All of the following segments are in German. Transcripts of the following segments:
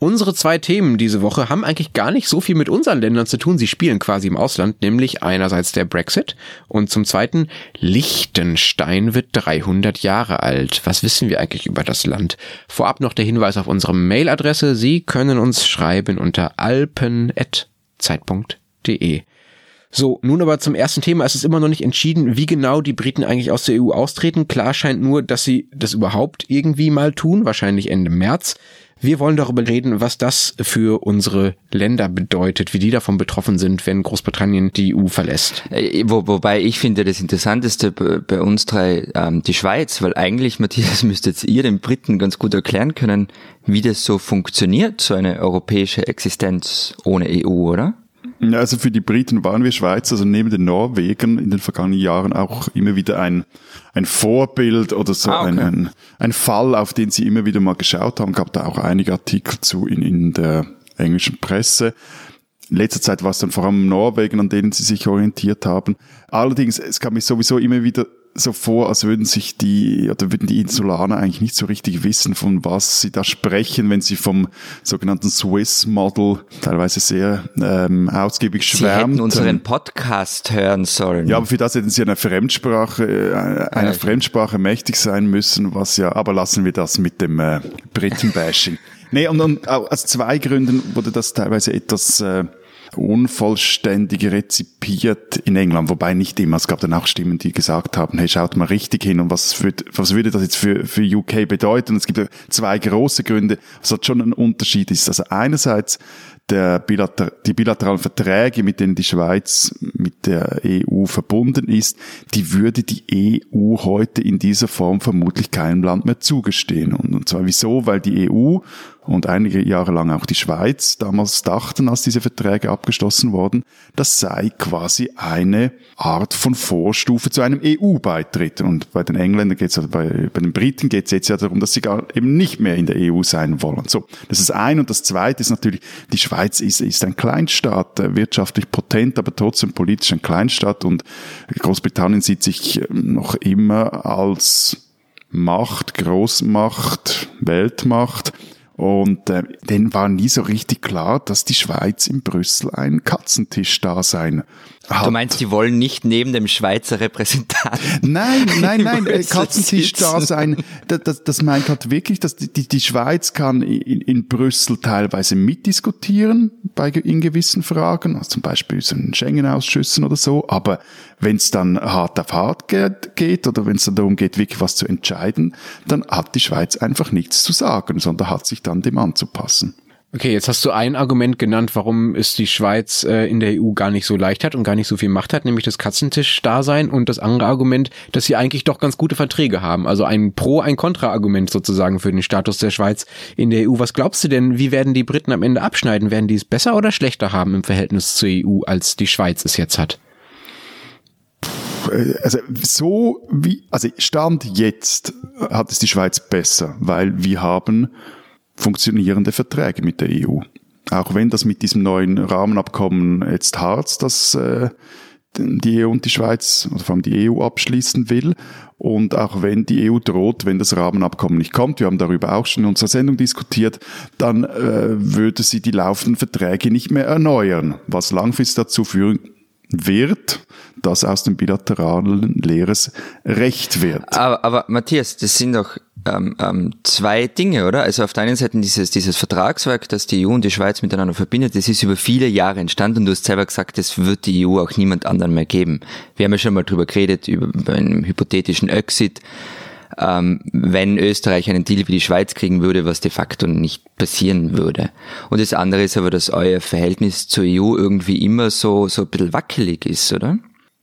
Unsere zwei Themen diese Woche haben eigentlich gar nicht so viel mit unseren Ländern zu tun. Sie spielen quasi im Ausland, nämlich einerseits der Brexit und zum zweiten Liechtenstein wird 300 Jahre alt. Was wissen wir eigentlich über das Land? Vorab noch der Hinweis auf unsere Mailadresse. Sie können uns schreiben unter alpen.zeit.de. So, nun aber zum ersten Thema. Es ist immer noch nicht entschieden, wie genau die Briten eigentlich aus der EU austreten. Klar scheint nur, dass sie das überhaupt irgendwie mal tun, wahrscheinlich Ende März. Wir wollen darüber reden, was das für unsere Länder bedeutet, wie die davon betroffen sind, wenn Großbritannien die EU verlässt. Äh, wo, wobei ich finde, das Interessanteste bei uns drei ähm, die Schweiz, weil eigentlich, Matthias, müsstet ihr den Briten ganz gut erklären können, wie das so funktioniert, so eine europäische Existenz ohne EU, oder? Also für die Briten waren wir Schweizer, also neben den Norwegern in den vergangenen Jahren auch immer wieder ein, ein Vorbild oder so ah, okay. ein, ein, ein Fall, auf den sie immer wieder mal geschaut haben. Gab da auch einige Artikel zu in, in der englischen Presse. In letzter Zeit war es dann vor allem Norwegen, an denen sie sich orientiert haben. Allerdings, es kam mich sowieso immer wieder so vor, als würden sich die, oder würden die Insulaner eigentlich nicht so richtig wissen, von was sie da sprechen, wenn sie vom sogenannten Swiss Model teilweise sehr ähm, ausgiebig schwärmen. Sie hätten unseren Podcast hören sollen. Ja, aber für das hätten sie eine Fremdsprache, äh, einer Fremdsprache mächtig sein müssen, was ja, aber lassen wir das mit dem äh, Britenbashing. nee, und, und aus zwei Gründen wurde das teilweise etwas äh, unvollständig rezipiert in England, wobei nicht immer. Es gab dann auch Stimmen, die gesagt haben, hey, schaut mal richtig hin und was, für, was würde das jetzt für, für UK bedeuten? Es gibt zwei große Gründe, was hat schon ein Unterschied ist. Also einerseits der Bilater die bilateralen Verträge, mit denen die Schweiz mit der EU verbunden ist, die würde die EU heute in dieser Form vermutlich keinem Land mehr zugestehen. Und, und zwar wieso? Weil die EU und einige Jahre lang auch die Schweiz damals dachten, als diese Verträge abgeschlossen wurden, das sei quasi eine Art von Vorstufe zu einem EU-Beitritt. Und bei den Engländern geht es, bei, bei den Briten geht es jetzt ja darum, dass sie gar eben nicht mehr in der EU sein wollen. So, das ist ein. Und das zweite ist natürlich, die Schweiz ist, ist ein Kleinstaat, äh, wirtschaftlich potent, aber trotzdem politisch ein Kleinstaat. Und Großbritannien sieht sich ähm, noch immer als Macht, Großmacht, Weltmacht und äh, denen war nie so richtig klar, dass die Schweiz in Brüssel ein Katzentisch da sein hat. Du meinst, die wollen nicht neben dem Schweizer Repräsentanten? Nein, nein, nein, äh, Katzentisch da sein. Das, das, meint halt wirklich, dass die, die Schweiz kann in, in Brüssel teilweise mitdiskutieren bei in gewissen Fragen, also zum Beispiel so in Schengen-Ausschüssen oder so. Aber wenn es dann hart auf hart geht, geht oder wenn es dann darum geht, wirklich was zu entscheiden, dann hat die Schweiz einfach nichts zu sagen, sondern hat sich dann dem anzupassen. Okay, jetzt hast du ein Argument genannt, warum es die Schweiz äh, in der EU gar nicht so leicht hat und gar nicht so viel Macht hat, nämlich das Katzentisch-Dasein und das andere Argument, dass sie eigentlich doch ganz gute Verträge haben. Also ein Pro-, ein Kontra-Argument sozusagen für den Status der Schweiz in der EU. Was glaubst du denn, wie werden die Briten am Ende abschneiden? Werden die es besser oder schlechter haben im Verhältnis zur EU, als die Schweiz es jetzt hat? also so wie, also Stand jetzt hat es die Schweiz besser, weil wir haben funktionierende Verträge mit der EU. Auch wenn das mit diesem neuen Rahmenabkommen jetzt hart, das äh, die EU und die Schweiz, oder vor allem die EU abschließen will. Und auch wenn die EU droht, wenn das Rahmenabkommen nicht kommt, wir haben darüber auch schon in unserer Sendung diskutiert, dann äh, würde sie die laufenden Verträge nicht mehr erneuern, was langfristig dazu führen wird, dass aus dem bilateralen Leeres Recht wird. Aber, aber Matthias, das sind doch ähm, ähm, zwei Dinge, oder? Also auf der einen Seite dieses, dieses Vertragswerk, das die EU und die Schweiz miteinander verbindet, das ist über viele Jahre entstanden und du hast selber gesagt, das wird die EU auch niemand anderen mehr geben. Wir haben ja schon mal drüber geredet, über, einen hypothetischen Exit, ähm, wenn Österreich einen Deal wie die Schweiz kriegen würde, was de facto nicht passieren würde. Und das andere ist aber, dass euer Verhältnis zur EU irgendwie immer so, so ein bisschen wackelig ist, oder?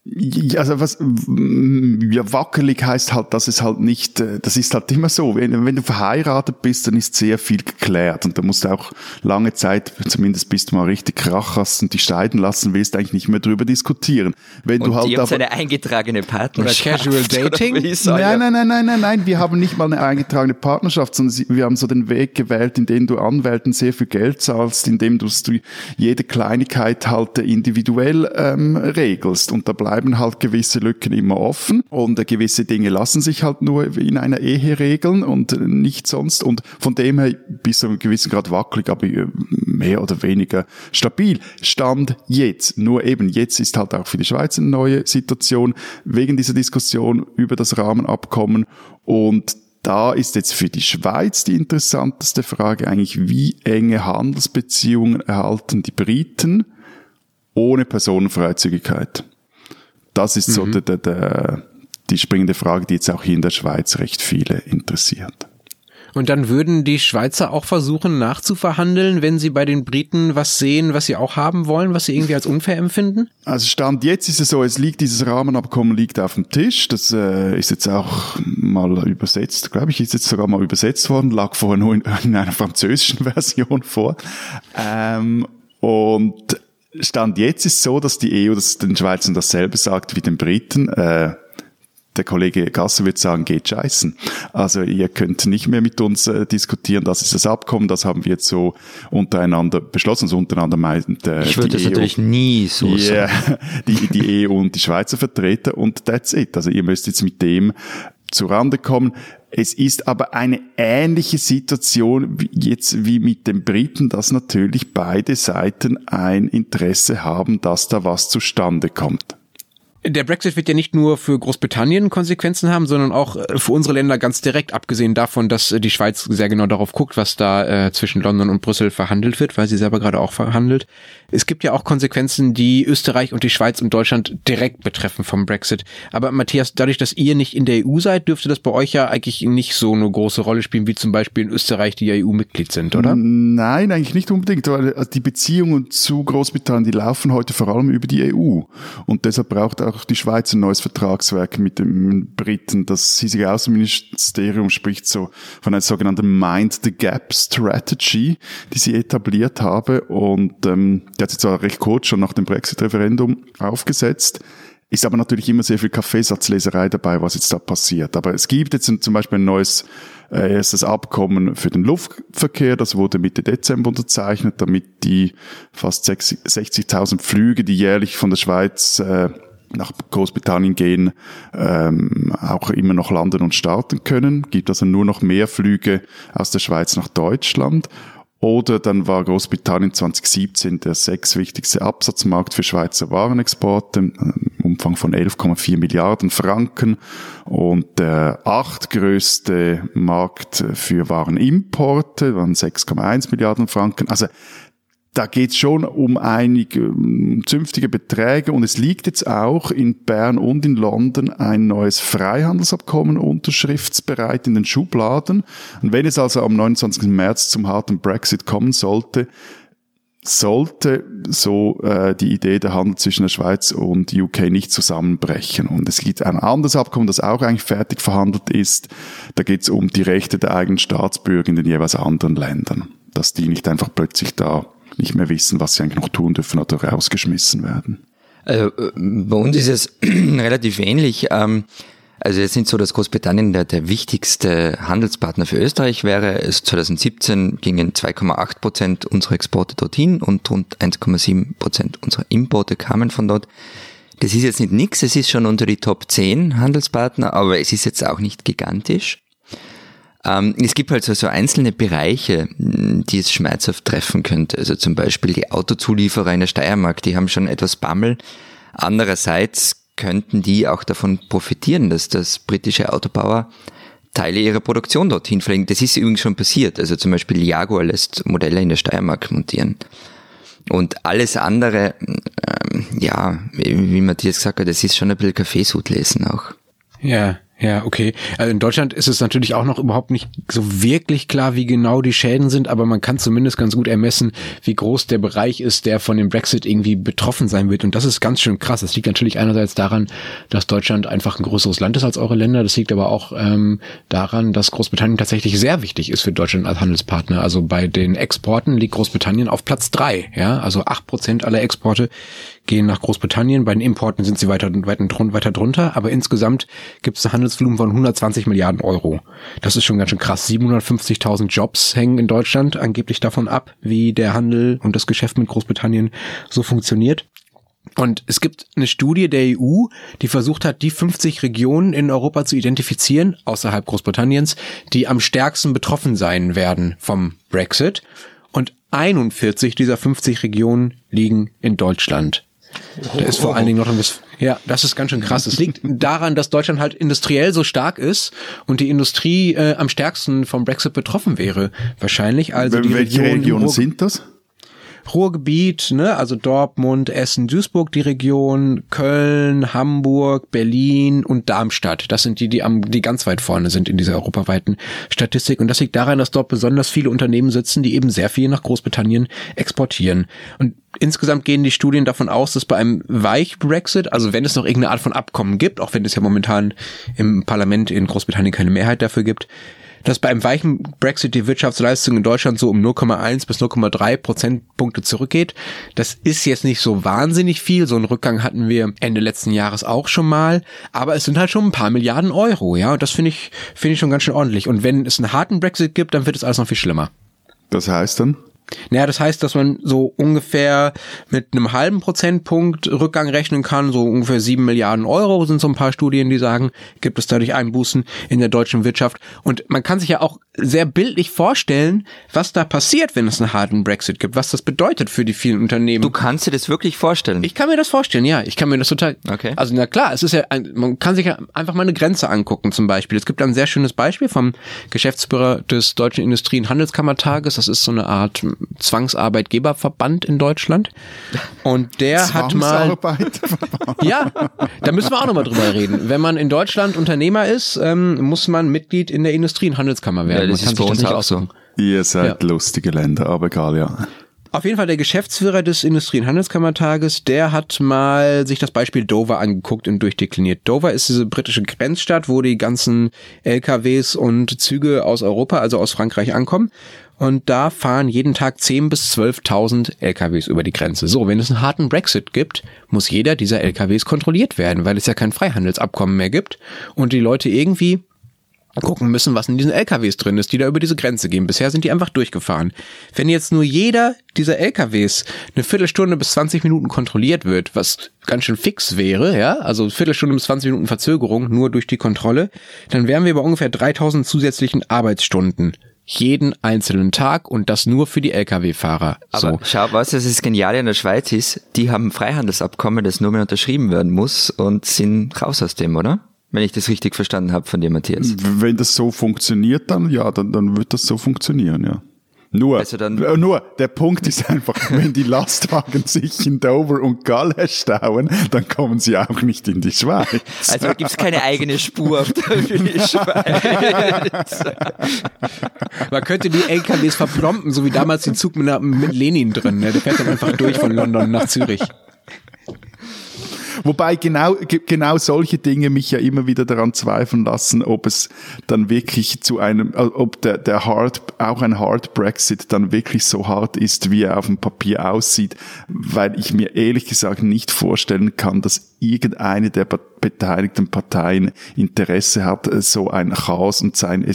Ja, also was ja, wackelig heißt halt, dass es halt nicht, äh, das ist halt immer so. Wenn, wenn du verheiratet bist, dann ist sehr viel geklärt und da musst du auch lange Zeit, zumindest bis du mal richtig Krach hast und dich scheiden lassen willst, eigentlich nicht mehr drüber diskutieren. Wenn und du halt ihr habt eine eingetragene Partnerschaft. Oder Casual Dating? Oder nein, nein, nein, nein, nein, nein, wir haben nicht mal eine eingetragene Partnerschaft, sondern wir haben so den Weg gewählt, in dem du Anwälten sehr viel Geld zahlst, in dem du jede Kleinigkeit halt individuell ähm, regelst und da bleibt bleiben halt gewisse Lücken immer offen und gewisse Dinge lassen sich halt nur in einer Ehe regeln und nicht sonst. Und von dem her bis zu einem gewissen Grad wackelig, aber äh, mehr oder weniger stabil. Stand jetzt. Nur eben jetzt ist halt auch für die Schweiz eine neue Situation wegen dieser Diskussion über das Rahmenabkommen und da ist jetzt für die Schweiz die interessanteste Frage eigentlich, wie enge Handelsbeziehungen erhalten die Briten ohne Personenfreizügigkeit? Das ist mhm. so der, der, der, die springende Frage, die jetzt auch hier in der Schweiz recht viele interessiert. Und dann würden die Schweizer auch versuchen nachzuverhandeln, wenn sie bei den Briten was sehen, was sie auch haben wollen, was sie irgendwie als unfair empfinden? Also Stand jetzt ist es so, es liegt, dieses Rahmenabkommen liegt auf dem Tisch. Das äh, ist jetzt auch mal übersetzt, glaube ich, ist jetzt sogar mal übersetzt worden, lag vorher nur in, in einer französischen Version vor. Ähm, und Stand jetzt ist so, dass die EU das den Schweizern dasselbe sagt wie den Briten. Äh, der Kollege Gasser wird sagen, geht scheißen. Also ihr könnt nicht mehr mit uns äh, diskutieren, das ist das Abkommen, das haben wir jetzt so untereinander beschlossen. Also untereinander meint äh, Ich würde das EU, natürlich nie so yeah, sagen. Die, die EU und die Schweizer Vertreter und that's it. Also ihr müsst jetzt mit dem zurande kommen. Es ist aber eine ähnliche Situation wie jetzt wie mit den Briten, dass natürlich beide Seiten ein Interesse haben, dass da was zustande kommt. Der Brexit wird ja nicht nur für Großbritannien Konsequenzen haben, sondern auch äh, für unsere Länder ganz direkt, abgesehen davon, dass äh, die Schweiz sehr genau darauf guckt, was da äh, zwischen London und Brüssel verhandelt wird, weil sie selber gerade auch verhandelt. Es gibt ja auch Konsequenzen, die Österreich und die Schweiz und Deutschland direkt betreffen vom Brexit. Aber Matthias, dadurch, dass ihr nicht in der EU seid, dürfte das bei euch ja eigentlich nicht so eine große Rolle spielen, wie zum Beispiel in Österreich, die ja EU-Mitglied sind, oder? Nein, eigentlich nicht unbedingt, weil äh, die Beziehungen zu Großbritannien, die laufen heute vor allem über die EU. Und deshalb braucht auch auch die Schweiz ein neues Vertragswerk mit den Briten. Das hiesige Außenministerium spricht so von einer sogenannten Mind the Gap Strategy, die sie etabliert habe. Und ähm, die hat sie zwar recht kurz schon nach dem Brexit-Referendum aufgesetzt. Ist aber natürlich immer sehr viel Kaffeesatzleserei dabei, was jetzt da passiert. Aber es gibt jetzt zum Beispiel ein neues äh, erstes Abkommen für den Luftverkehr. Das wurde Mitte Dezember unterzeichnet, damit die fast 60.000 Flüge, die jährlich von der Schweiz äh, nach Großbritannien gehen, ähm, auch immer noch landen und starten können. Gibt also nur noch mehr Flüge aus der Schweiz nach Deutschland. Oder dann war Großbritannien 2017 der sechs wichtigste Absatzmarkt für Schweizer Warenexporte, im Umfang von 11,4 Milliarden Franken und der achtgrößte Markt für Warenimporte waren 6,1 Milliarden Franken. Also da geht es schon um einige zünftige Beträge und es liegt jetzt auch in Bern und in London ein neues Freihandelsabkommen unterschriftsbereit in den Schubladen. Und wenn es also am 29. März zum harten Brexit kommen sollte, sollte so äh, die Idee der Handel zwischen der Schweiz und UK nicht zusammenbrechen. Und es gibt ein anderes Abkommen, das auch eigentlich fertig verhandelt ist. Da geht es um die Rechte der eigenen Staatsbürger in den jeweils anderen Ländern. Dass die nicht einfach plötzlich da nicht mehr wissen, was sie eigentlich noch tun dürfen oder rausgeschmissen werden. Also, äh, bei uns ist es relativ ähnlich. Ähm, also jetzt sind so, dass Großbritannien der, der wichtigste Handelspartner für Österreich wäre. Es 2017 gingen 2,8 Prozent unserer Exporte dorthin und rund 1,7 Prozent unserer Importe kamen von dort. Das ist jetzt nicht nix, es ist schon unter die Top 10 Handelspartner, aber es ist jetzt auch nicht gigantisch. Ähm, es gibt halt so, einzelne Bereiche, die es schmerzhaft treffen könnte. Also zum Beispiel die Autozulieferer in der Steiermark, die haben schon etwas Bammel. Andererseits könnten die auch davon profitieren, dass das britische Autobauer Teile ihrer Produktion dorthin verlegen. Das ist übrigens schon passiert. Also zum Beispiel Jaguar lässt Modelle in der Steiermark montieren. Und alles andere, ähm, ja, wie Matthias gesagt hat, das ist schon ein bisschen Kaffeesud lesen auch. Ja, Ja, okay. Also in Deutschland ist es natürlich auch noch überhaupt nicht so wirklich klar, wie genau die Schäden sind, aber man kann zumindest ganz gut ermessen, wie groß der Bereich ist, der von dem Brexit irgendwie betroffen sein wird. Und das ist ganz schön krass. Das liegt natürlich einerseits daran, dass Deutschland einfach ein größeres Land ist als eure Länder. Das liegt aber auch ähm, daran, dass Großbritannien tatsächlich sehr wichtig ist für Deutschland als Handelspartner. Also bei den Exporten liegt Großbritannien auf Platz drei. Ja, also acht Prozent aller Exporte gehen nach Großbritannien. Bei den Importen sind sie weiter, weiter, weiter drunter, aber insgesamt gibt es ein Handelsvolumen von 120 Milliarden Euro. Das ist schon ganz schön krass. 750.000 Jobs hängen in Deutschland angeblich davon ab, wie der Handel und das Geschäft mit Großbritannien so funktioniert. Und es gibt eine Studie der EU, die versucht hat, die 50 Regionen in Europa zu identifizieren, außerhalb Großbritanniens, die am stärksten betroffen sein werden vom Brexit. Und 41 dieser 50 Regionen liegen in Deutschland. Da ist vor allen Dingen noch ein bisschen, ja, das ist ganz schön krass. Es liegt daran, dass Deutschland halt industriell so stark ist und die Industrie äh, am stärksten vom Brexit betroffen wäre. Wahrscheinlich also die Welche Region Regionen sind das? Ruhrgebiet, ne, also Dortmund, Essen, Duisburg, die Region, Köln, Hamburg, Berlin und Darmstadt. Das sind die, die am, die ganz weit vorne sind in dieser europaweiten Statistik. Und das liegt daran, dass dort besonders viele Unternehmen sitzen, die eben sehr viel nach Großbritannien exportieren. Und insgesamt gehen die Studien davon aus, dass bei einem Weich-Brexit, also wenn es noch irgendeine Art von Abkommen gibt, auch wenn es ja momentan im Parlament in Großbritannien keine Mehrheit dafür gibt, dass bei einem weichen Brexit die Wirtschaftsleistung in Deutschland so um 0,1 bis 0,3 Prozentpunkte zurückgeht. Das ist jetzt nicht so wahnsinnig viel. So einen Rückgang hatten wir Ende letzten Jahres auch schon mal. Aber es sind halt schon ein paar Milliarden Euro, ja. Und das finde ich, finde ich schon ganz schön ordentlich. Und wenn es einen harten Brexit gibt, dann wird es alles noch viel schlimmer. Das heißt dann? Naja, das heißt, dass man so ungefähr mit einem halben Prozentpunkt Rückgang rechnen kann, so ungefähr sieben Milliarden Euro sind so ein paar Studien, die sagen, gibt es dadurch Einbußen in der deutschen Wirtschaft. Und man kann sich ja auch sehr bildlich vorstellen, was da passiert, wenn es einen harten Brexit gibt, was das bedeutet für die vielen Unternehmen. Du kannst dir das wirklich vorstellen? Ich kann mir das vorstellen, ja. Ich kann mir das total. Okay. Also na klar, es ist ja, ein, man kann sich ja einfach mal eine Grenze angucken, zum Beispiel. Es gibt ein sehr schönes Beispiel vom Geschäftsführer des Deutschen Industrie- und Handelskammertages. Das ist so eine Art Zwangsarbeitgeberverband in Deutschland. Und der hat mal. Ja, da müssen wir auch nochmal drüber reden. Wenn man in Deutschland Unternehmer ist, ähm, muss man Mitglied in der Industrie- und Handelskammer werden. Ja, das man ist bei uns auch so. Ihr seid ja. lustige Länder, aber egal, ja. Auf jeden Fall der Geschäftsführer des Industrie- und Handelskammertages, der hat mal sich das Beispiel Dover angeguckt und durchdekliniert. Dover ist diese britische Grenzstadt, wo die ganzen LKWs und Züge aus Europa, also aus Frankreich ankommen. Und da fahren jeden Tag 10.000 bis 12.000 LKWs über die Grenze. So, wenn es einen harten Brexit gibt, muss jeder dieser LKWs kontrolliert werden, weil es ja kein Freihandelsabkommen mehr gibt und die Leute irgendwie gucken müssen, was in diesen LKWs drin ist, die da über diese Grenze gehen. Bisher sind die einfach durchgefahren. Wenn jetzt nur jeder dieser LKWs eine Viertelstunde bis 20 Minuten kontrolliert wird, was ganz schön fix wäre, ja, also Viertelstunde bis 20 Minuten Verzögerung nur durch die Kontrolle, dann wären wir bei ungefähr 3000 zusätzlichen Arbeitsstunden jeden einzelnen Tag und das nur für die Lkw-Fahrer. Aber so. schau, was das ist Geniale in der Schweiz ist, die haben ein Freihandelsabkommen, das nur mehr unterschrieben werden muss und sind raus aus dem, oder? Wenn ich das richtig verstanden habe von dir, Matthias. Wenn das so funktioniert, dann ja, dann, dann wird das so funktionieren, ja. Nur, Also dann- äh, nur, der Punkt ist einfach, wenn die Lastwagen sich in Dover und Galle stauen, dann kommen sie auch nicht in die Schweiz. Also gibt's keine eigene Spur auf der für die Schweiz. Man könnte die LKWs verplomben, so wie damals den Zug mit, mit Lenin drin. Ne? Der fährt dann einfach durch von London nach Zürich. Wobei genau, ge- genau solche Dinge mich ja immer wieder daran zweifeln lassen, ob es dann wirklich zu einem, äh, ob der, der Hard, auch ein Hard Brexit dann wirklich so hart ist, wie er auf dem Papier aussieht, weil ich mir ehrlich gesagt nicht vorstellen kann, dass irgendeine der be- beteiligten Parteien Interesse hat, äh, so ein Chaos und sein, äh,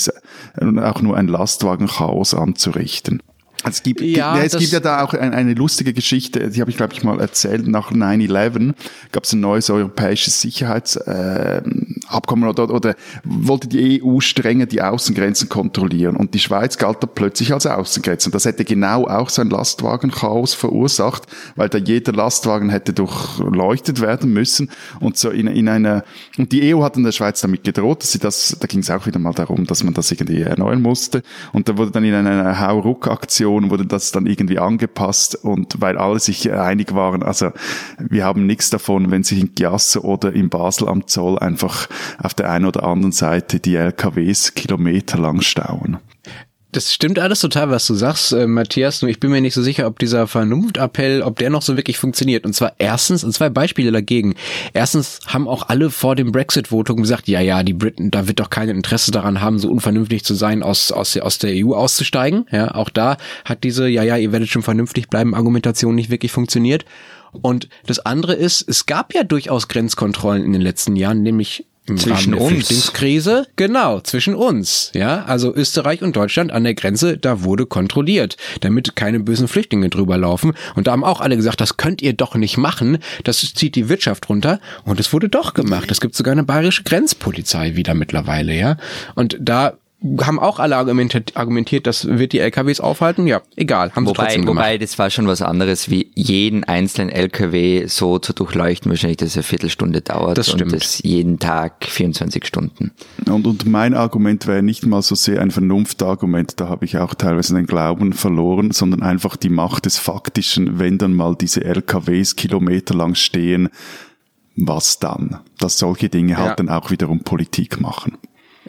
auch nur ein Lastwagenchaos anzurichten. Es gibt, Ja, ja, es gibt ja da auch ein, eine lustige Geschichte, die habe ich, glaube ich, mal erzählt. Nach 9-11 gab es ein neues europäisches Sicherheitsabkommen äh, Abkommen oder, oder wollte die EU strenger die Außengrenzen kontrollieren. Und die Schweiz galt da plötzlich als Außengrenze. Und das hätte genau auch so ein Lastwagenchaos verursacht, weil da jeder Lastwagen hätte durchleuchtet werden müssen. Und so in, in einer, und die EU hat in der Schweiz damit gedroht, dass sie das, da ging es auch wieder mal darum, dass man das irgendwie erneuern musste. Und da wurde dann in einer Hauruck-Aktion wurde das dann irgendwie angepasst und weil alle sich einig waren, also wir haben nichts davon, wenn sich in Giasse oder in Basel am Zoll einfach auf der einen oder anderen Seite die LKWs kilometerlang stauen. Das stimmt alles total, was du sagst, äh, Matthias. Nur ich bin mir nicht so sicher, ob dieser Vernunftappell, ob der noch so wirklich funktioniert. Und zwar erstens, und zwei Beispiele dagegen. Erstens haben auch alle vor dem Brexit-Votum gesagt, ja, ja, die Briten, da wird doch kein Interesse daran haben, so unvernünftig zu sein, aus, aus, aus der EU auszusteigen. Ja, auch da hat diese, ja, ja, ihr werdet schon vernünftig bleiben, Argumentation nicht wirklich funktioniert. Und das andere ist, es gab ja durchaus Grenzkontrollen in den letzten Jahren, nämlich zwischen uns. Flüchtlingskrise, genau, zwischen uns, ja, also Österreich und Deutschland an der Grenze, da wurde kontrolliert, damit keine bösen Flüchtlinge drüber laufen. Und da haben auch alle gesagt, das könnt ihr doch nicht machen, das zieht die Wirtschaft runter. Und es wurde doch gemacht. Es gibt sogar eine bayerische Grenzpolizei wieder mittlerweile, ja, und da haben auch alle argumentiert, argumentiert, das wird die LKWs aufhalten. Ja, egal, haben sie Wobei, trotzdem gemacht. wobei, das war schon was anderes, wie jeden einzelnen LKW so zu durchleuchten, wahrscheinlich, dass es eine Viertelstunde dauert. Das stimmt. Und das jeden Tag 24 Stunden. Und, und mein Argument wäre nicht mal so sehr ein Vernunftargument, da habe ich auch teilweise den Glauben verloren, sondern einfach die Macht des Faktischen, wenn dann mal diese LKWs kilometerlang stehen, was dann? Dass solche Dinge Ja. halt dann auch wiederum Politik machen.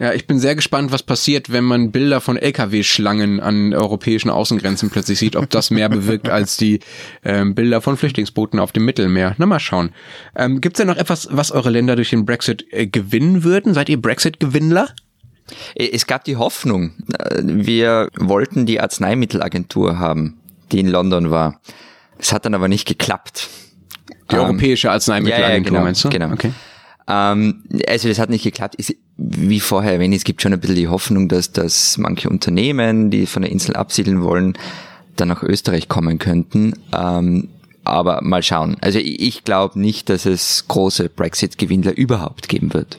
Ja, ich bin sehr gespannt, was passiert, wenn man Bilder von LKW-Schlangen an europäischen Außengrenzen plötzlich sieht, ob das mehr bewirkt als die ähm, Bilder von Flüchtlingsbooten auf dem Mittelmeer. Na, mal schauen. Ähm, Gibt es denn noch etwas, was eure Länder durch den Brexit äh, gewinnen würden? Seid ihr Brexit-Gewinnler? Es gab die Hoffnung, äh, wir wollten die Arzneimittelagentur haben, die in London war. Es hat dann aber nicht geklappt. Die Ähm, europäische Arzneimittelagentur, ja, ja, genau, meinst du? genau. Okay. Ähm, also das hat nicht geklappt. Ist, wie vorher erwähnt, es gibt schon ein bisschen die Hoffnung, dass, dass manche Unternehmen, die von der Insel absiedeln wollen, dann nach Österreich kommen könnten. Ähm, aber mal schauen. Also ich, ich glaube nicht, dass es große Brexit-Gewinnler überhaupt geben wird.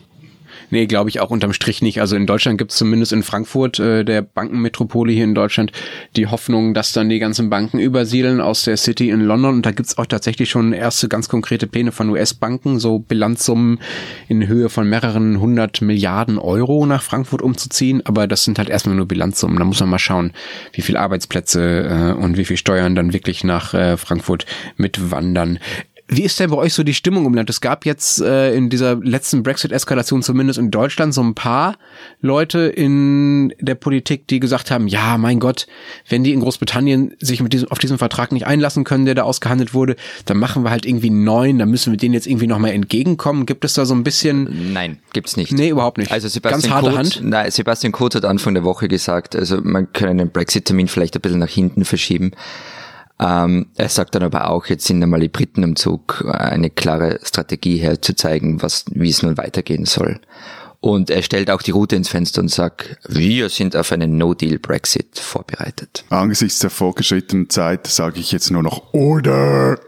Nee, glaube ich auch unterm Strich nicht. Also in Deutschland gibt es zumindest in Frankfurt, äh, der Bankenmetropole hier in Deutschland, die Hoffnung, dass dann die ganzen Banken übersiedeln aus der City in London. Und da gibt's auch tatsächlich schon erste ganz konkrete Pläne von US-Banken, so Bilanzsummen in Höhe von mehreren hundert Milliarden Euro nach Frankfurt umzuziehen. Aber das sind halt erstmal nur Bilanzsummen. Da muss man mal schauen, wie viel Arbeitsplätze äh, und wie viel Steuern dann wirklich nach äh, Frankfurt mitwandern. Wie ist denn bei euch so die Stimmung im Land? Es gab jetzt äh, in dieser letzten Brexit-Eskalation zumindest in Deutschland so ein paar Leute in der Politik, die gesagt haben, ja, mein Gott, wenn die in Großbritannien sich mit diesem, auf diesen Vertrag nicht einlassen können, der da ausgehandelt wurde, dann machen wir halt irgendwie einen neuen, dann müssen wir denen jetzt irgendwie nochmal entgegenkommen. Gibt es da so ein bisschen... Nein, gibt's nicht. Nee, überhaupt nicht. Also Sebastian Ganz harte Kurz, Hand. Nein, Sebastian Kurz hat Anfang der Woche gesagt, also man könne den Brexit-Termin vielleicht ein bisschen nach hinten verschieben. Ähm, er sagt dann aber auch, jetzt sind einmal die Briten am Zug, eine klare Strategie herzuzeigen, was, wie es nun weitergehen soll. Und er stellt auch die Route ins Fenster und sagt, wir sind auf einen No-Deal-Brexit vorbereitet. Angesichts der fortgeschrittenen Zeit sage ich jetzt nur noch Order.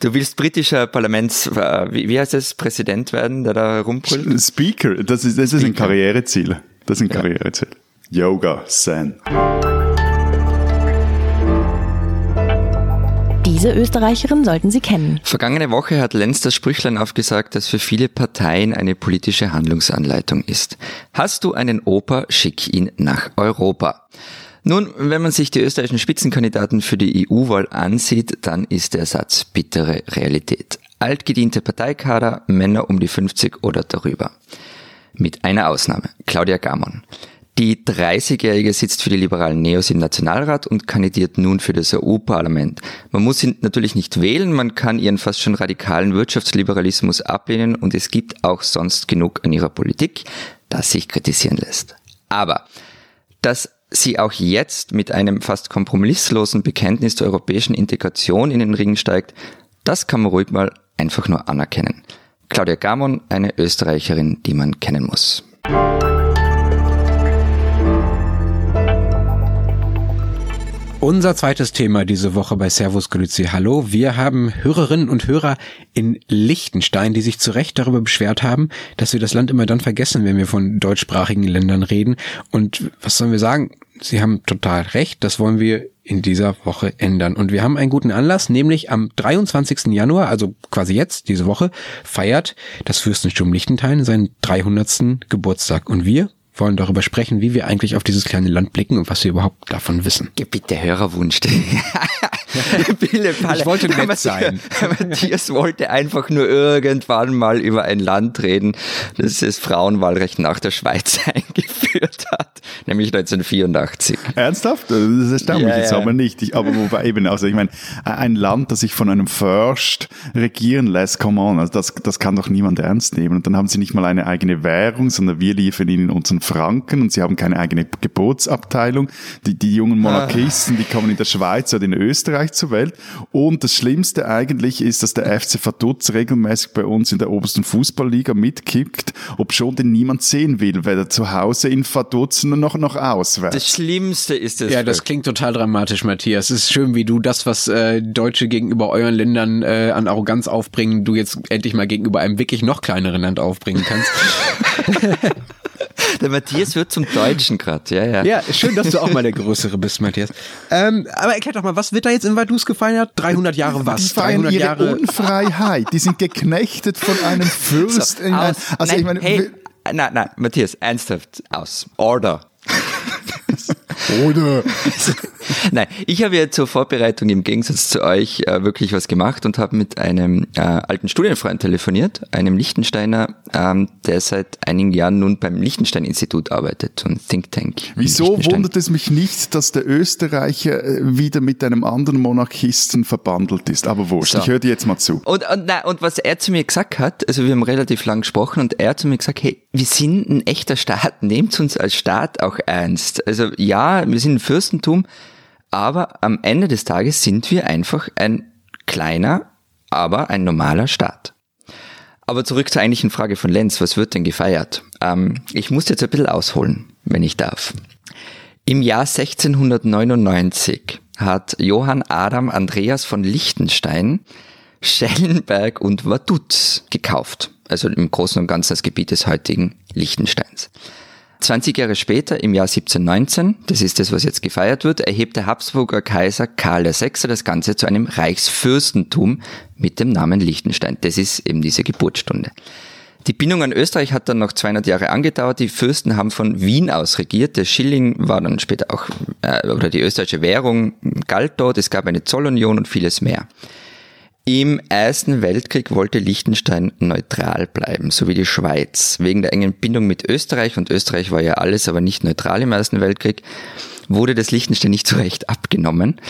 Du willst britischer Parlaments, äh, wie, wie heißt es, Präsident werden, der da rumbrüllt? Speaker, das ist, das ist ein Karriereziel. Das ist ein Karriereziel. Yoga, Zen. Diese Österreicherin sollten Sie kennen. Vergangene Woche hat Lenz das Sprüchlein aufgesagt, das für viele Parteien eine politische Handlungsanleitung ist. Hast du einen Opa, schick ihn nach Europa. Nun, wenn man sich die österreichischen Spitzenkandidaten für die EU-Wahl ansieht, dann ist der Satz bittere Realität. Altgediente Parteikader, Männer um die 50 oder darüber. Mit einer Ausnahme, Claudia Gamon. Die 30-Jährige sitzt für die liberalen Neos im Nationalrat und kandidiert nun für das EU-Parlament. Man muss sie natürlich nicht wählen, man kann ihren fast schon radikalen Wirtschaftsliberalismus ablehnen und es gibt auch sonst genug an ihrer Politik, das sich kritisieren lässt. Aber, dass sie auch jetzt mit einem fast kompromisslosen Bekenntnis zur europäischen Integration in den Ring steigt, das kann man ruhig mal einfach nur anerkennen. Claudia Gamon, eine Österreicherin, die man kennen muss. Unser zweites Thema diese Woche bei Servus Grüezi Hallo. Wir haben Hörerinnen und Hörer in Liechtenstein, die sich zu Recht darüber beschwert haben, dass wir das Land immer dann vergessen, wenn wir von deutschsprachigen Ländern reden. Und was sollen wir sagen? Sie haben total recht. Das wollen wir in dieser Woche ändern. Und wir haben einen guten Anlass, nämlich am 23. Januar, also quasi jetzt, diese Woche, feiert das Fürstentum Liechtenstein seinen 300. Geburtstag. Und wir wollen darüber sprechen, wie wir eigentlich auf dieses kleine Land blicken und was wir überhaupt davon wissen. Bitte Hörerwunsch. Ich wollte nett sein. Matthias wollte einfach nur irgendwann mal über ein Land reden, das das Frauenwahlrecht nach der Schweiz eingeführt hat, nämlich 1984. Ernsthaft? Das erstaunt mich Ja, jetzt ja. aber nicht. Ich, aber wobei eben, also ich meine, ein Land, das sich von einem Fürst regieren lässt, come on, also das, das kann doch niemand ernst nehmen. Und dann haben sie nicht mal eine eigene Währung, sondern wir liefern ihnen unseren Franken und sie haben keine eigene Geburtsabteilung. Die, die jungen Monarchisten, die kommen in der Schweiz oder in Österreich zur Welt. Und das Schlimmste eigentlich ist, dass der FC Vaduz regelmäßig bei uns in der obersten Fußballliga mitkickt, ob schon den niemand sehen will, weder zu Hause in Vaduz noch, noch auswärts. Das Schlimmste ist es. Ja, das klingt total dramatisch, Matthias. Es ist schön, wie du das, was äh, Deutsche gegenüber euren Ländern äh, an Arroganz aufbringen, du jetzt endlich mal gegenüber einem wirklich noch kleineren Land aufbringen kannst. Der Matthias wird zum Deutschen gerade, ja, ja. ja, schön, dass du auch mal der Größere bist, Matthias. Ähm, aber erklär doch mal, was wird da jetzt in Vaduz gefeiert? 300 Jahre was? Die feiern 300 ihre Jahre Unfreiheit. Die sind geknechtet von einem Fürst. in ein, also nein, ich meine, hey, nein, nein, Matthias, ernsthaft, aus. Order. oder Nein, ich habe ja zur Vorbereitung im Gegensatz zu euch äh, wirklich was gemacht und habe mit einem äh, alten Studienfreund telefoniert, einem Liechtensteiner, ähm, der seit einigen Jahren nun beim Liechtenstein-Institut arbeitet, so ein Think Tank. wieso wundert es mich nicht, dass der Österreicher äh, wieder mit einem anderen Monarchisten verbandelt ist? Aber wurscht, So. ich höre dir jetzt mal zu. Und, und, nein, und was er zu mir gesagt hat, also wir haben relativ lang gesprochen und er hat zu mir gesagt, hey, wir sind ein echter Staat, nehmt uns als Staat auch ernst. Also ja, wir sind ein Fürstentum, aber am Ende des Tages sind wir einfach ein kleiner, aber ein normaler Staat. Aber zurück zur eigentlichen Frage von Lenz, was wird denn gefeiert? Ähm, ich muss jetzt ein bisschen ausholen, wenn ich darf. Im Jahr 1699 hat Johann Adam Andreas von Liechtenstein Schellenberg und Vaduz gekauft. Also im Großen und Ganzen das Gebiet des heutigen Liechtensteins. 20 Jahre später, im Jahr 1719, das ist das, was jetzt gefeiert wird, erhebt der Habsburger Kaiser Karl VI. das Ganze zu einem Reichsfürstentum mit dem Namen Liechtenstein. Das ist eben diese Geburtsstunde. Die Bindung an Österreich hat dann noch 200 Jahre angedauert. Die Fürsten haben von Wien aus regiert. Der Schilling war dann später auch, äh, oder die österreichische Währung galt dort. Es gab eine Zollunion und vieles mehr. Im Ersten Weltkrieg wollte Liechtenstein neutral bleiben, so wie die Schweiz. Wegen der engen Bindung mit Österreich, und Österreich war ja alles, aber nicht neutral im Ersten Weltkrieg, wurde das Liechtenstein nicht so recht abgenommen.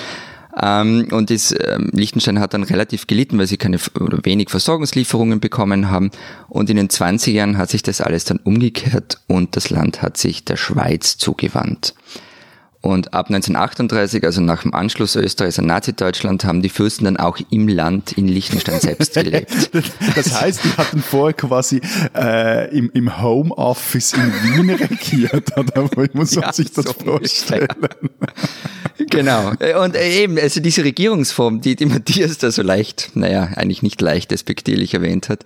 Ähm, und das, ähm, Liechtenstein hat dann relativ gelitten, weil sie keine oder wenig Versorgungslieferungen bekommen haben. Und in den 20 Jahren hat sich das alles dann umgekehrt und das Land hat sich der Schweiz zugewandt. Und ab 1938, also nach dem Anschluss Österreichs an Nazi-Deutschland, haben die Fürsten dann auch im Land in Liechtenstein selbst gelebt. Das heißt, die hatten vorher quasi äh, im, im Homeoffice in Wien regiert, oder wie muss Ja, sich das so vorstellen? Genau. Und äh, eben, also diese Regierungsform, die, die Matthias da so leicht, naja, eigentlich nicht leicht despektierlich erwähnt hat.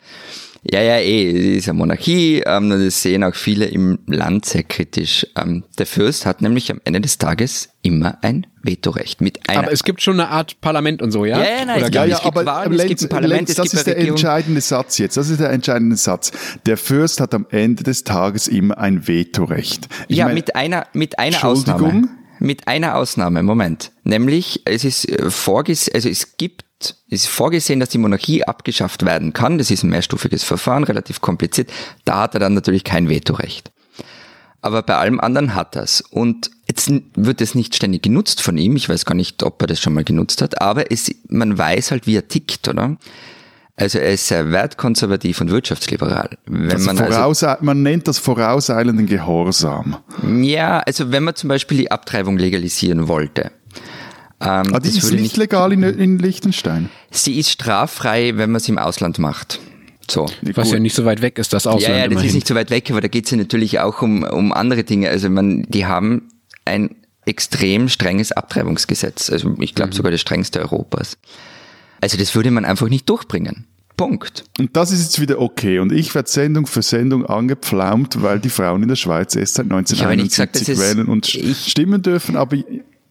Ja, ja, eh, die ist eine Monarchie, ähm, und das sehen auch viele im Land sehr kritisch. Ähm, der Fürst hat nämlich am Ende des Tages immer ein Vetorecht mit einer Aber es gibt schon eine Art Parlament und so, ja? Ja, ja, nein, Oder es gibt- nicht? es gibt Wahlen, es gibt ein Parlament, es das gibt ist eine der Regierung. entscheidende Satz jetzt. Das ist der entscheidende Satz. Der Fürst hat am Ende des Tages immer ein Vetorecht. Ich ja, meine, mit einer, mit einer Entschuldigung? Ausnahme. Mit einer Ausnahme, Moment. Nämlich, es ist äh, vorgesehen, also es gibt, es ist vorgesehen, dass die Monarchie abgeschafft werden kann. Das ist ein mehrstufiges Verfahren, relativ kompliziert. Da hat er dann natürlich kein Vetorecht. Aber bei allem anderen hat das. Und jetzt wird es nicht ständig genutzt von ihm. Ich weiß gar nicht, ob er das schon mal genutzt hat. Aber es, man weiß halt, wie er tickt, oder? Also er ist sehr wertkonservativ und wirtschaftsliberal. Wenn das man also man nennt das vorauseilenden Gehorsam. Ja, also wenn man zum Beispiel die Abtreibung legalisieren wollte. Ähm, Ah, die das ist würde nicht legal in, in Liechtenstein. Sie ist straffrei, wenn man sie im Ausland macht. So. Was ja nicht so weit weg ist, das Ausland Ja, ja, das immerhin. ist nicht so weit weg, aber da geht es ja natürlich auch um, um andere Dinge. Also man, die haben ein extrem strenges Abtreibungsgesetz. Also ich glaube sogar das strengste Europas. Also das würde man einfach nicht durchbringen. Punkt. Und das ist jetzt wieder okay. Und ich werde Sendung für Sendung angepflaumt, weil die Frauen in der Schweiz erst seit habe nicht gesagt, 1971 das ist- wählen und stimmen dürfen. Aber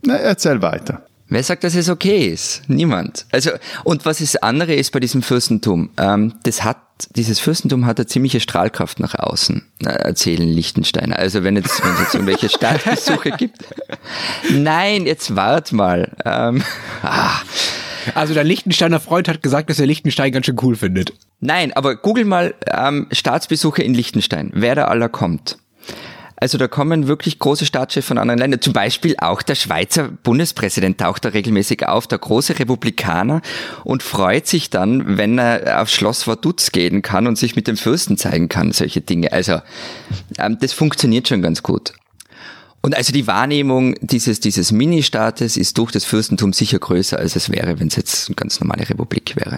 na, erzähl weiter. Wer sagt, dass es okay ist? Niemand. Also, und was das andere ist bei diesem Fürstentum, ähm, das hat, dieses Fürstentum hat eine ziemliche Strahlkraft nach außen, äh, erzählen Liechtensteiner. Also wenn jetzt, wenn es jetzt irgendwelche Staatsbesuche gibt. Nein, jetzt wart mal. Ähm, ah. Also der Liechtensteiner Freund hat gesagt, dass er Liechtenstein ganz schön cool findet. Nein, aber google mal ähm, Staatsbesuche in Liechtenstein, wer da aller kommt. Also da kommen wirklich große Staatschefs von anderen Ländern. Zum Beispiel auch der Schweizer Bundespräsident taucht da regelmäßig auf, der große Republikaner, und freut sich dann, wenn er aufs Schloss Vaduz gehen kann und sich mit dem Fürsten zeigen kann, solche Dinge. Also ähm, das funktioniert schon ganz gut. Und also die Wahrnehmung dieses, dieses Ministaates ist durch das Fürstentum sicher größer, als es wäre, wenn es jetzt eine ganz normale Republik wäre.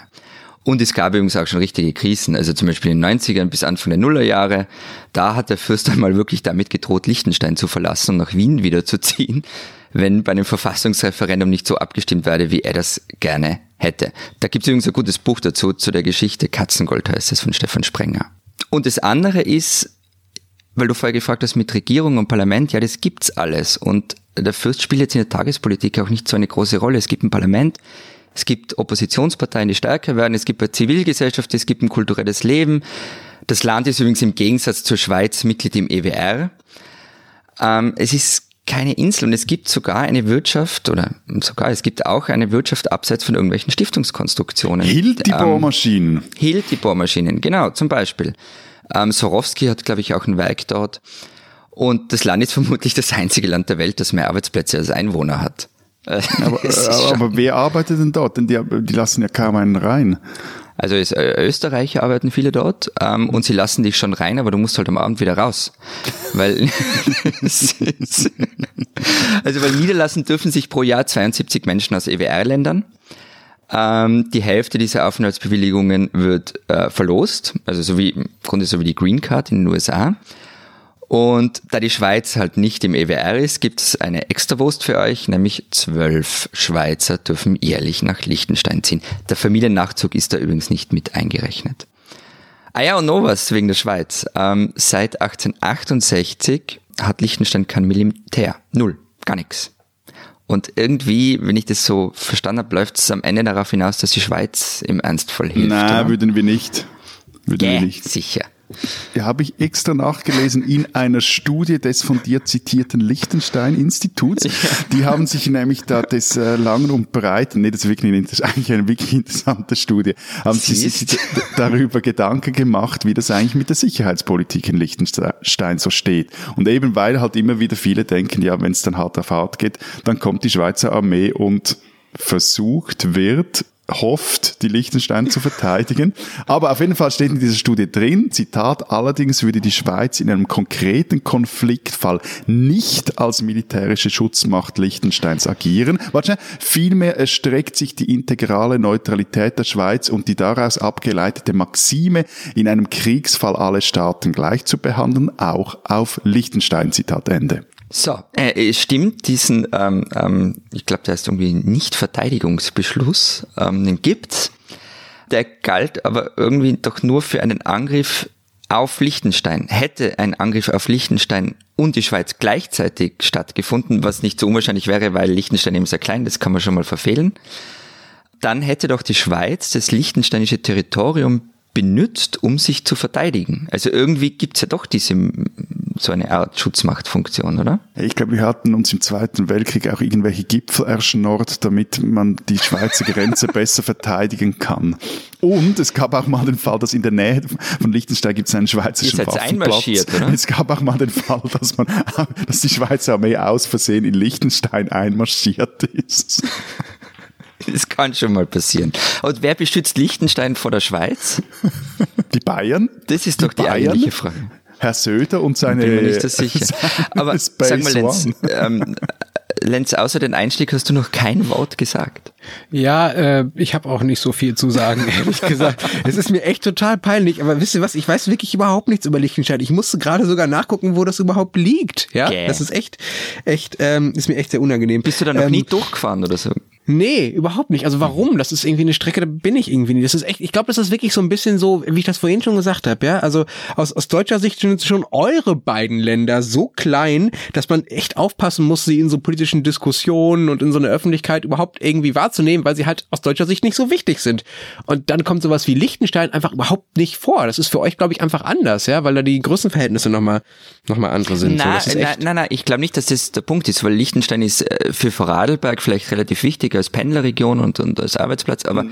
Und es gab übrigens auch schon richtige Krisen. Also zum Beispiel in den 90ern bis Anfang der Nullerjahre. Da hat der Fürst einmal wirklich damit gedroht, Liechtenstein zu verlassen und nach Wien wieder zu ziehen, wenn bei einem Verfassungsreferendum nicht so abgestimmt werde, wie er das gerne hätte. Da gibt es übrigens ein gutes Buch dazu, zu der Geschichte Katzengold heißt es von Stefan Sprenger. Und das andere ist, weil du vorher gefragt hast mit Regierung und Parlament, ja, das gibt's alles. Und der Fürst spielt jetzt in der Tagespolitik auch nicht so eine große Rolle. Es gibt ein Parlament, es gibt Oppositionsparteien, die stärker werden, es gibt eine Zivilgesellschaft, es gibt ein kulturelles Leben. Das Land ist übrigens im Gegensatz zur Schweiz Mitglied im EWR. Ähm, es ist keine Insel und es gibt sogar eine Wirtschaft oder sogar es gibt auch eine Wirtschaft abseits von irgendwelchen Stiftungskonstruktionen. Hilt die ähm, Bohrmaschinen. Hilt die Bohrmaschinen, genau, zum Beispiel. Ähm, Sorowski hat, glaube ich, auch ein Werk dort. Und das Land ist vermutlich das einzige Land der Welt, das mehr Arbeitsplätze als Einwohner hat. aber, aber wer arbeitet denn dort? Denn die, die lassen ja kaum einen rein. Also ist, äh, Österreicher arbeiten viele dort ähm, und sie lassen dich schon rein, aber du musst halt am Abend wieder raus. weil also weil niederlassen dürfen sich pro Jahr 72 Menschen aus EWR-Ländern. Ähm, die Hälfte dieser Aufenthaltsbewilligungen wird äh, verlost, also so wie im Grunde so wie die Green Card in den USA. Und da die Schweiz halt nicht im EWR ist, gibt es eine Extrawurst für euch, nämlich zwölf Schweizer dürfen jährlich nach Liechtenstein ziehen. Der Familiennachzug ist da übrigens nicht mit eingerechnet. Ah ja, und noch was wegen der Schweiz. Ähm, seit 1868 hat Liechtenstein kein Militär. Null. Gar nichts. Und irgendwie, wenn ich das so verstanden habe, läuft es am Ende darauf hinaus, dass die Schweiz im Ernstfall hilft. Nein, würden wir nicht. Würden yeah, wir nicht. Sicher. Ja, habe ich extra nachgelesen in einer Studie des von dir zitierten Liechtenstein-Instituts. Die haben sich nämlich da des äh, Langen und Breiten, nee, das ist wirklich eine, das ist eigentlich eine wirklich interessante Studie, haben sie sich darüber Gedanken gemacht, wie das eigentlich mit der Sicherheitspolitik in Liechtenstein so steht. Und eben weil halt immer wieder viele denken, ja, wenn es dann hart auf hart geht, dann kommt die Schweizer Armee und versucht wird, hofft, die Liechtenstein zu verteidigen. Aber auf jeden Fall steht in dieser Studie drin, Zitat, allerdings würde die Schweiz in einem konkreten Konfliktfall nicht als militärische Schutzmacht Liechtensteins agieren. Warte, vielmehr erstreckt sich die integrale Neutralität der Schweiz und die daraus abgeleitete Maxime, in einem Kriegsfall alle Staaten gleich zu behandeln, auch auf Liechtenstein. Zitat Ende. So, äh, stimmt, diesen, ähm, ähm, ich glaube, der heißt irgendwie Nicht-Verteidigungsbeschluss, ähm, den gibt's. Der galt aber irgendwie doch nur für einen Angriff auf Liechtenstein. Hätte ein Angriff auf Liechtenstein und die Schweiz gleichzeitig stattgefunden, was nicht so unwahrscheinlich wäre, weil Liechtenstein eben sehr klein, das kann man schon mal verfehlen, dann hätte doch die Schweiz das liechtensteinische Territorium benutzt, um sich zu verteidigen. Also irgendwie gibt's ja doch diese so eine Art Schutzmachtfunktion, oder? Ich glaube, wir hatten uns im Zweiten Weltkrieg auch irgendwelche Gipfel erschnort, damit man die Schweizer Grenze besser verteidigen kann. Und es gab auch mal den Fall, dass in der Nähe von Liechtenstein gibt es einen schweizerischen Waffenplatz. Oder? Es gab auch mal den Fall, dass man, dass die Schweizer Armee aus Versehen in Liechtenstein einmarschiert ist. Das kann schon mal passieren. Und wer beschützt Liechtenstein vor der Schweiz? Die Bayern? Das ist doch die, die eigentliche Frage. Herr Söder und seine. Bin mir nicht so sicher. Aber Space sag mal, Lenz, ähm, Lenz, außer den Einstieg hast du noch kein Wort gesagt. Ja, äh, ich habe auch nicht so viel zu sagen, ehrlich gesagt. Es ist mir echt total peinlich, aber wisst ihr was, ich weiß wirklich überhaupt nichts über Liechtenstein. Ich musste gerade sogar nachgucken, wo das überhaupt liegt. Ja, Gäh. das ist echt, echt, ähm, ist mir echt sehr unangenehm. Bist du da noch ähm, nie durchgefahren oder so? Nee, überhaupt nicht. Also warum? Das ist irgendwie eine Strecke, da bin ich irgendwie nicht. Das ist echt, ich glaube, das ist wirklich so ein bisschen so, wie ich das vorhin schon gesagt habe, ja. Also aus, aus deutscher Sicht sind schon eure beiden Länder so klein, dass man echt aufpassen muss, sie in so politischen Diskussionen und in so einer Öffentlichkeit überhaupt irgendwie wahrzunehmen, weil sie halt aus deutscher Sicht nicht so wichtig sind. Und dann kommt sowas wie Liechtenstein einfach überhaupt nicht vor. Das ist für euch, glaube ich, einfach anders, ja, weil da die Größenverhältnisse nochmal noch mal andere sind. so, Na, echt, na, na, ich glaube nicht, dass das der Punkt ist, weil Liechtenstein ist äh, für Vorarlberg vielleicht relativ wichtig als Pendlerregion und, und als Arbeitsplatz, aber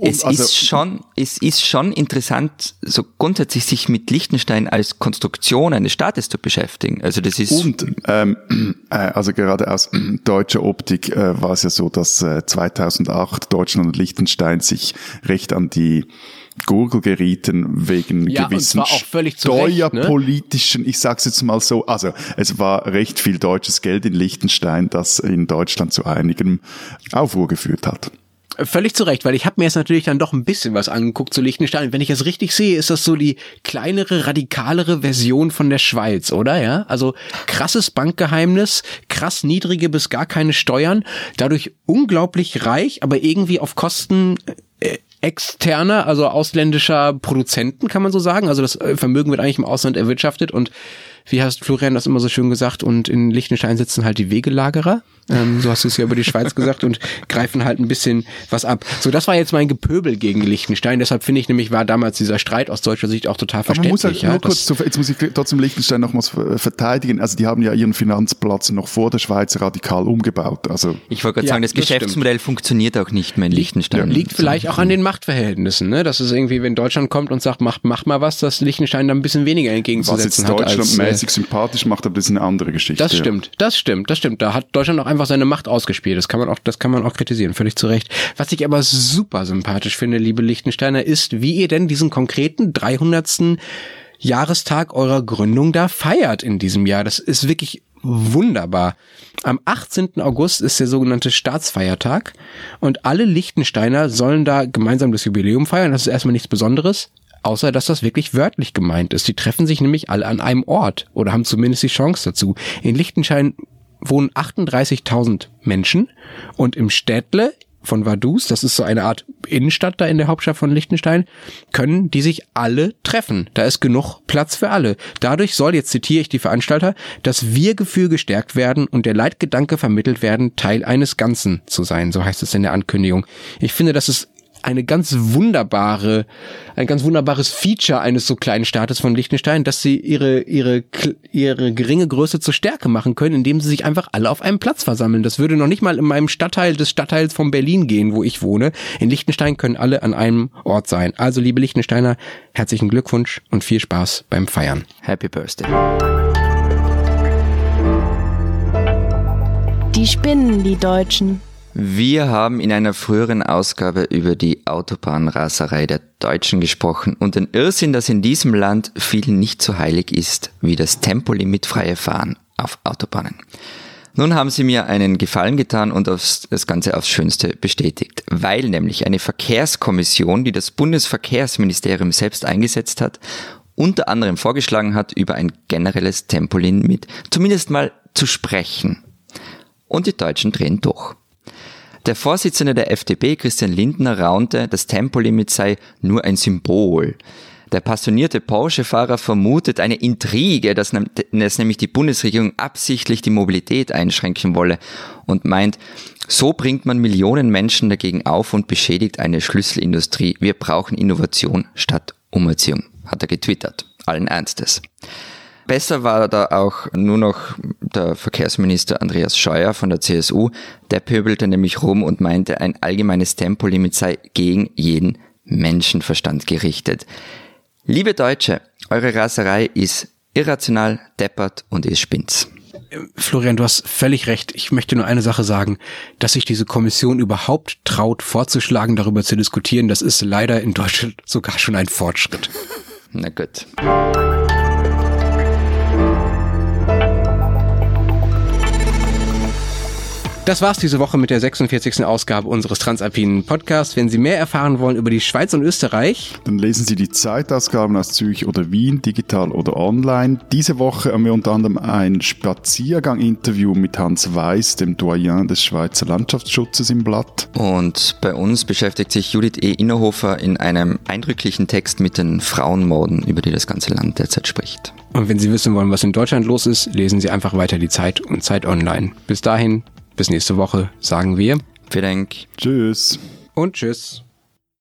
es also- ist schon, es ist schon interessant, so grundsätzlich sich mit Liechtenstein als Konstruktion eines Staates zu beschäftigen. Also das ist Und ähm, äh, also gerade aus deutscher Optik äh, war es ja so, dass äh, 2008 Deutschland und Liechtenstein sich recht an die Gurgel gerieten wegen Ja, gewissen ne? steuerpolitischen, ich sag's jetzt mal so, also es war recht viel deutsches Geld in Liechtenstein, das in Deutschland zu einigem Aufruhr geführt hat. Völlig zu Recht, weil ich habe mir jetzt natürlich dann doch ein bisschen was angeguckt zu Liechtenstein. Wenn ich es richtig sehe, ist das so die kleinere, radikalere Version von der Schweiz, oder? Ja, also krasses Bankgeheimnis, krass niedrige bis gar keine Steuern, dadurch unglaublich reich, aber irgendwie auf Kosten externer, also ausländischer Produzenten, kann man so sagen. Also das äh, Vermögen wird eigentlich im Ausland erwirtschaftet und wie hast Florian das immer so schön gesagt, und in Liechtenstein sitzen halt die Wegelagerer. Ähm, so hast du es ja über die Schweiz gesagt und greifen halt ein bisschen was ab. So, das war jetzt mein Gepöbel gegen Liechtenstein. Deshalb finde ich nämlich, war damals dieser Streit aus deutscher Sicht auch total Aber man muss verständlich. halt nur ja, kurz, das, zu, jetzt muss ich trotzdem Liechtenstein nochmals verteidigen. Also die haben ja ihren Finanzplatz noch vor der Schweiz radikal umgebaut. Also ich wollte gerade Ja, sagen, das, das Geschäftsmodell funktioniert auch nicht mehr in Liechtenstein. liegt vielleicht auch an den Machtverhältnissen, ne? Das ist irgendwie, wenn Deutschland kommt und sagt, mach, mach mal was, dass Liechtenstein da ein bisschen weniger was entgegenzusetzen jetzt hat. Deutschland als, äh, mäßig sympathisch macht, aber das ist eine andere Geschichte. Das ja. stimmt, das stimmt, das stimmt. Da hat Deutschland auch einfach seine Macht ausgespielt. Das kann man auch, das kann man auch kritisieren, völlig zu Recht. Was ich aber super sympathisch finde, liebe Liechtensteiner, ist, wie ihr denn diesen konkreten 300. Jahrestag eurer Gründung da feiert in diesem Jahr. Das ist wirklich wunderbar. Am 18. August ist der sogenannte Staatsfeiertag und alle Liechtensteiner sollen da gemeinsam das Jubiläum feiern. Das ist erstmal nichts Besonderes. Außer, dass das wirklich wörtlich gemeint ist. Die treffen sich nämlich alle an einem Ort oder haben zumindest die Chance dazu. In Liechtenstein wohnen 38.000 Menschen und im Städtle von Vaduz, das ist so eine Art Innenstadt da in der Hauptstadt von Liechtenstein, können die sich alle treffen. Da ist genug Platz für alle. Dadurch soll, jetzt zitiere ich die Veranstalter, das Wir-Gefühl gestärkt werden und der Leitgedanke vermittelt werden, Teil eines Ganzen zu sein. So heißt es in der Ankündigung. Ich finde, das ist eine ganz wunderbare, ein ganz wunderbares Feature eines so kleinen Staates von Liechtenstein, dass sie ihre, ihre, ihre geringe Größe zur Stärke machen können, indem sie sich einfach alle auf einem Platz versammeln. Das würde noch nicht mal in meinem Stadtteil des Stadtteils von Berlin gehen, wo ich wohne. In Liechtenstein können alle an einem Ort sein. Also, liebe Liechtensteiner, herzlichen Glückwunsch und viel Spaß beim Feiern. Happy Birthday. Die spinnen, die Deutschen. Wir haben in einer früheren Ausgabe über die Autobahnraserei der Deutschen gesprochen und den Irrsinn, dass in diesem Land vielen nicht so heilig ist wie das Tempolimit freie Fahren auf Autobahnen. Nun haben sie mir einen Gefallen getan und aufs, das Ganze aufs Schönste bestätigt, weil nämlich eine Verkehrskommission, die das Bundesverkehrsministerium selbst eingesetzt hat, unter anderem vorgeschlagen hat, über ein generelles Tempolimit zumindest mal zu sprechen. Und die Deutschen drehen durch. Der Vorsitzende der FDP, Christian Lindner, raunte, das Tempolimit sei nur ein Symbol. Der passionierte Porsche-Fahrer vermutet eine Intrige, dass, dass nämlich die Bundesregierung absichtlich die Mobilität einschränken wolle und meint, so bringt man Millionen Menschen dagegen auf und beschädigt eine Schlüsselindustrie. Wir brauchen Innovation statt Umerziehung, hat er getwittert. Allen Ernstes. Besser war da auch nur noch der Verkehrsminister Andreas Scheuer von der CSU. Der pöbelte nämlich rum und meinte, ein allgemeines Tempolimit sei gegen jeden Menschenverstand gerichtet. Liebe Deutsche, eure Raserei ist irrational, deppert und ist spinnt's. Florian, du hast völlig recht. Ich möchte nur eine Sache sagen, dass sich diese Kommission überhaupt traut, vorzuschlagen, darüber zu diskutieren, das ist leider in Deutschland sogar schon ein Fortschritt. Na gut. Das war's diese Woche mit der 46. Ausgabe unseres Transalpinen Podcasts. Wenn Sie mehr erfahren wollen über die Schweiz und Österreich, dann lesen Sie die Zeitausgaben aus Zürich oder Wien, digital oder online. Diese Woche haben wir unter anderem ein Spaziergang-Interview mit Hans Weiß, dem Doyen des Schweizer Landschaftsschutzes im Blatt. Und bei uns beschäftigt sich Judith E. Innerhofer in einem eindrücklichen Text mit den Frauenmorden, über die das ganze Land derzeit spricht. Und wenn Sie wissen wollen, was in Deutschland los ist, lesen Sie einfach weiter die Zeit und Zeit Online. Bis dahin, bis nächste Woche sagen wir. Vielen Dank. Tschüss. Und tschüss.